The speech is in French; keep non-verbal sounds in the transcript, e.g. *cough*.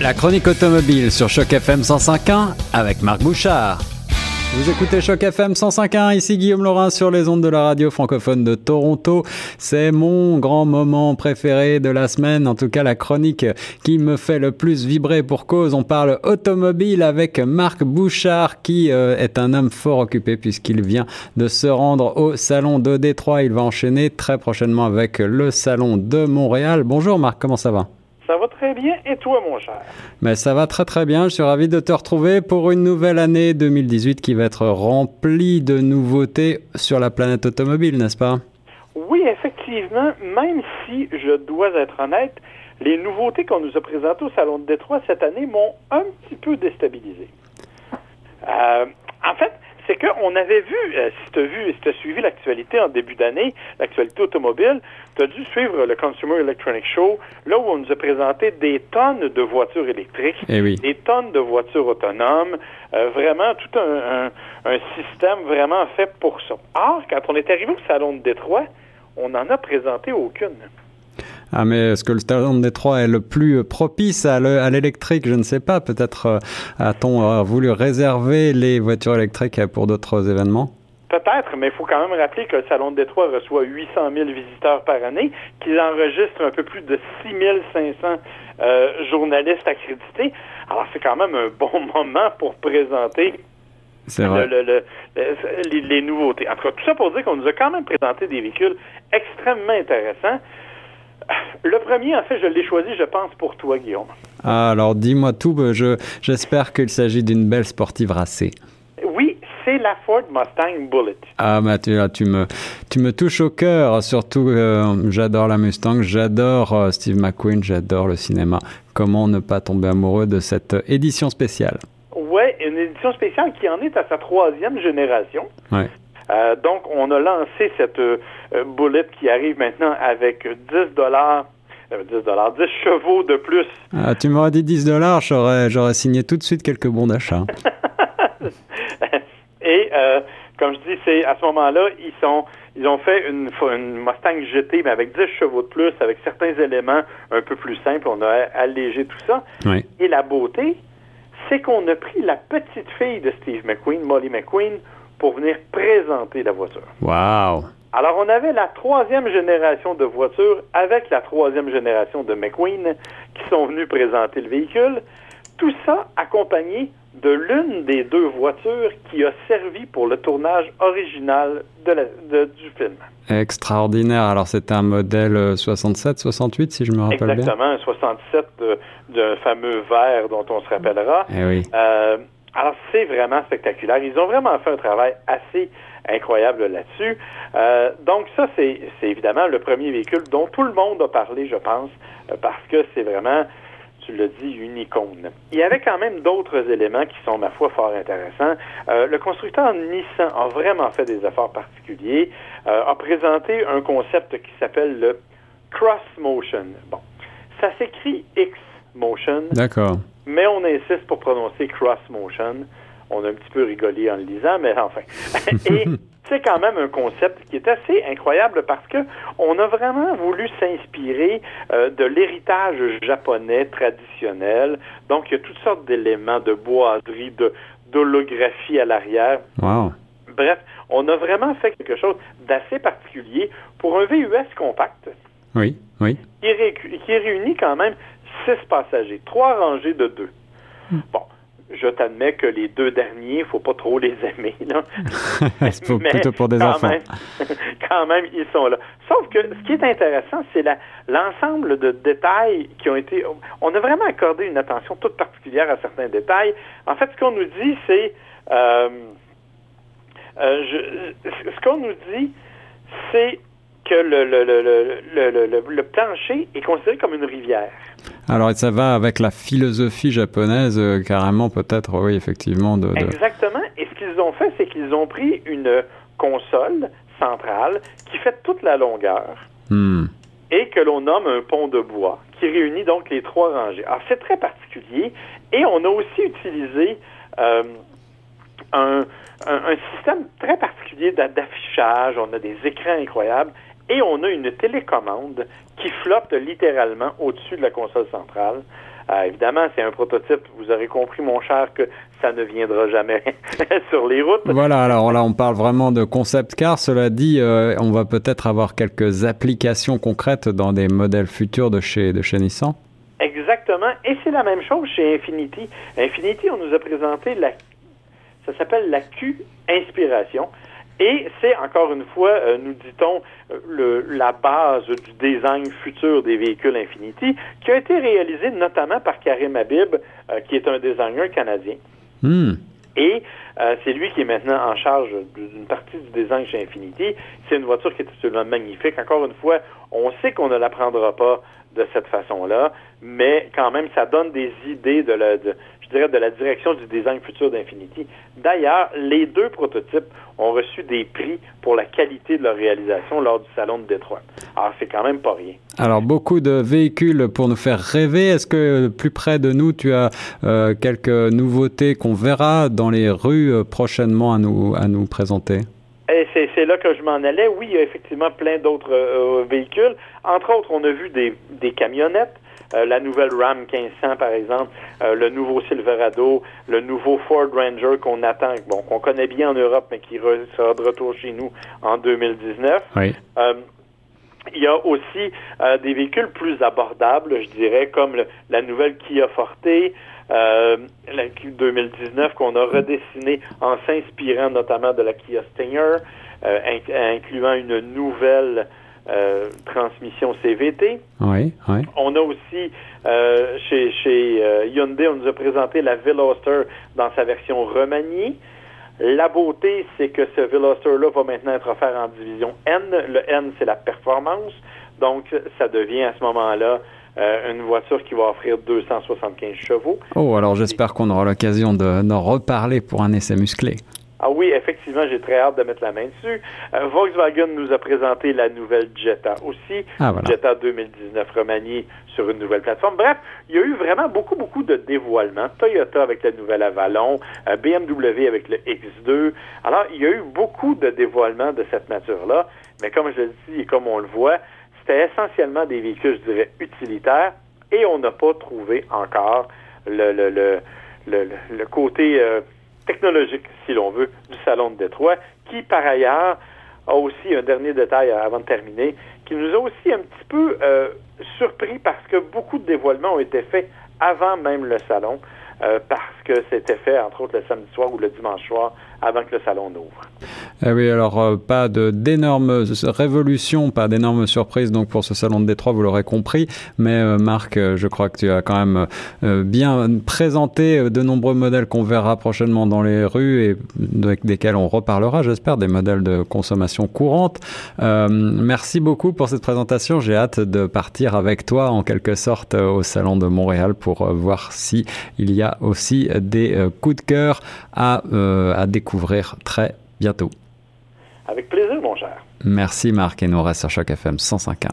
La chronique automobile sur Choc FM 105.1 avec Marc Bouchard. Vous écoutez Choc FM 105.1, ici Guillaume Laurin sur les ondes de la radio francophone de Toronto. C'est mon grand moment préféré de la semaine, en tout cas la chronique qui me fait le plus vibrer pour cause. On parle automobile avec Marc Bouchard qui euh, est un homme fort occupé puisqu'il vient de se rendre au salon de Détroit. Il va enchaîner très prochainement avec le salon de Montréal. Bonjour Marc, comment ça va? Ça va très bien. Et toi, mon cher? Mais ça va très très bien. Je suis ravi de te retrouver pour une nouvelle année 2018 qui va être remplie de nouveautés sur la planète automobile, n'est-ce pas? Oui, effectivement. Même si, je dois être honnête, les nouveautés qu'on nous a présentées au Salon de Détroit cette année m'ont un petit peu déstabilisé. Euh, en fait, c'est qu'on avait vu, euh, si tu as vu si tu as suivi l'actualité en début d'année, l'actualité automobile, tu as dû suivre le Consumer Electronic Show, là où on nous a présenté des tonnes de voitures électriques, Eh oui. des tonnes de voitures autonomes, euh, vraiment tout un, un, un système vraiment fait pour ça. Or, quand on est arrivé au Salon de Détroit, on n'en a présenté aucune. Ah, mais est-ce que le salon de Détroit est le plus propice à le- à l'électrique? Je ne sais pas. Peut-être euh, a-t-on euh, voulu réserver les voitures électriques pour d'autres événements? Peut-être, mais il faut quand même rappeler que le Salon de Détroit reçoit 800 000 visiteurs par année, qu'ils enregistrent un peu plus de 6 500 euh, journalistes accrédités. Alors, c'est quand même un bon *laughs* moment pour présenter C'est vrai. le- le- le- les, les nouveautés. En tout cas, tout ça pour dire qu'on nous a quand même présenté des véhicules extrêmement intéressants. Le premier, en fait, je l'ai choisi, je pense, pour toi, Guillaume. Ah, alors dis-moi tout. bah, Je j'espère qu'il s'agit d'une belle sportive racée. Oui, c'est la Ford Mustang Bullet. Ah, tu, là, tu me tu me touches au cœur. Surtout, euh, j'adore la Mustang, j'adore euh, Steve McQueen, j'adore le cinéma. Comment ne pas tomber amoureux de cette édition spéciale? Oui, une édition spéciale qui en est à sa troisième génération. Ouais. Euh, donc, on a lancé cette euh, euh, Bullet qui arrive maintenant avec 10 dollars, 10 dollars, 10 chevaux de plus. Ah, tu m'aurais dit 10 dollars, j'aurais j'aurais signé tout de suite quelques bons d'achat. *laughs* Et euh, comme je dis, c'est à ce moment-là, ils sont ils ont fait une, une Mustang GT, mais avec 10 chevaux de plus, avec certains éléments un peu plus simples. On a allégé tout ça. Oui. Et la beauté, c'est qu'on a pris la petite fille de Steve McQueen, Molly McQueen, pour venir présenter la voiture. Waouh. Alors, on avait la troisième génération de voitures avec la troisième génération de McQueen qui sont venus présenter le véhicule. Tout ça accompagné de l'une des deux voitures qui a servi pour le tournage original de la- de- du film. Extraordinaire. Alors c'était un modèle euh, 67, 68 si je me rappelle bien. Exactement, un 67 de- d'un fameux verre dont on se rappellera. Eh oui. Euh, alors, c'est vraiment spectaculaire. Ils ont vraiment fait un travail assez incroyable là-dessus. Euh, donc, ça, c'est évidemment le premier véhicule dont tout le monde a parlé, je pense, euh, parce que c'est vraiment, tu l'as dit, une icône. Il y avait quand même d'autres éléments qui sont, ma foi, fort intéressants. Euh, le constructeur Nissan a vraiment fait des efforts particuliers, a présenté un concept qui s'appelle le Cross Motion. Bon, ça s'écrit X Motion. D'accord. Mais on insiste pour prononcer cross motion. On a un petit peu rigolé en le lisant, mais enfin. *laughs* Et c'est quand même un concept qui est assez incroyable parce que on a vraiment voulu s'inspirer euh, de l'héritage japonais traditionnel. Donc, il y a toutes sortes d'éléments de boiserie, de d'holographie à l'arrière. Bref, on a vraiment fait quelque chose d'assez particulier pour un VUS compact Oui, oui. qui, ré- qui réunit quand même six passagers, trois rangées de deux. Bon, je t'admets que les deux derniers, faut pas trop les aimer, là. *laughs* C'est pour- Mais plutôt pour des quand enfants? Même, *laughs* quand même, ils sont là. Sauf que ce qui est intéressant, c'est l'ensemble de détails qui ont été. On a vraiment accordé une attention toute particulière à certains détails. En fait, ce qu'on nous dit, c'est. euh, euh, je- ce qu'on nous dit, c'est que le plancher est considéré comme une rivière. Alors ça va avec la philosophie japonaise, euh, carrément peut-être, oui, effectivement. De, de- Exactement. Et ce qu'ils ont fait, c'est qu'ils ont pris une console centrale qui fait toute la longueur Hmm. et que l'on nomme un pont de bois, qui réunit donc les trois rangées. Alors, c'est très particulier. Et on a aussi utilisé euh, un, un- un système très particulier d'a- d'affichage. On a des écrans incroyables. Et on a une télécommande qui flotte littéralement au-dessus de la console centrale. Euh, évidemment, c'est un prototype. Vous aurez compris, mon cher, que ça ne viendra jamais *laughs* sur les routes. Voilà, alors là, on parle vraiment de concept car. Cela dit, euh, on va peut-être avoir quelques applications concrètes dans des modèles futurs de chez, de chez Nissan. Exactement. Et c'est la même chose chez Infinity. Infinity, on nous a présenté la, ça s'appelle la Q Inspiration. Et c'est encore une fois, euh, nous dit-on, le, la base du design futur des véhicules Infinity, qui a été réalisé notamment par Karim Habib, euh, qui est un designer canadien. Hmm. Et euh, c'est lui qui est maintenant en charge d'une partie du design chez Infinity. C'est une voiture qui est absolument magnifique. Encore une fois, on sait qu'on ne la prendra pas de cette façon-là, mais quand même, ça donne des idées de la, de, dirais, de la direction du design futur d'Infinity. D'ailleurs, les deux prototypes ont reçu des prix pour la qualité de leur réalisation lors du Salon de Détroit. Alors, c'est quand même pas rien. Alors, beaucoup de véhicules pour nous faire rêver. Est-ce que plus près de nous, tu as euh, quelques nouveautés qu'on verra dans les rues euh, prochainement à nous, à nous présenter? C'est là que je m'en allais. Oui, il y a effectivement plein d'autres euh, véhicules. Entre autres, on a vu des, des camionnettes. Euh, la nouvelle Ram 1500, par exemple, euh, le nouveau Silverado, le nouveau Ford Ranger qu'on attend, bon, qu'on connaît bien en Europe, mais qui sera de retour chez nous en 2019. Oui. Euh, il y a aussi des véhicules plus abordables, je dirais, comme la nouvelle Kia Forte, la Kia 2019 qu'on a redessiné en s'inspirant notamment de la Kia Stinger, incluant une nouvelle euh, transmission CVT. Oui, oui. On a aussi euh, chez, chez euh, Hyundai, on nous a présenté la Veloster dans sa version remaniée. La beauté, c'est que ce Veloster-là va maintenant être offert en division N. Le N, c'est la performance. Donc, ça devient à ce moment-là une voiture qui va offrir 275 chevaux. Oh, alors j'espère qu'on aura l'occasion d'en reparler pour un essai musclé. Ah oui, effectivement, j'ai très hâte de mettre la main dessus. Euh, Volkswagen nous a présenté la nouvelle Jetta aussi, ah, voilà. Jetta 2019 remaniée sur une nouvelle plateforme. Bref, il y a eu vraiment beaucoup, beaucoup de dévoilements. Toyota avec la nouvelle Avalon, euh, BMW avec le X2. Alors, il y a eu beaucoup de dévoilements de cette nature-là, mais comme je le dis et comme on le voit, c'était essentiellement des véhicules, je dirais, utilitaires, et on n'a pas trouvé encore le, le, le, le, côté... Euh, technologique, si l'on veut, du Salon de Détroit, qui, par ailleurs, a aussi un dernier détail avant de terminer, qui nous a aussi un petit peu euh, surpris parce que beaucoup de dévoilements ont été faits avant même le salon. Euh, c'était fait, entre autres, le samedi soir ou le dimanche soir, avant que le salon n'ouvre. Eh oui, alors euh, pas d'énormes révolutions, pas d'énormes surprises donc pour ce salon de Détroit, vous l'aurez compris. Mais euh, Marc, je crois que tu as quand même bien présenté de nombreux modèles qu'on verra prochainement dans les rues et avec desquels on reparlera, j'espère, des modèles de consommation courante. merci beaucoup pour cette présentation. J'ai hâte de partir avec toi en quelque sorte au salon de Montréal pour voir si il y a aussi des euh, coups de cœur à, euh, à découvrir très bientôt. Avec plaisir, mon cher. Merci Marc et nous reste sur Choc FM 105.1.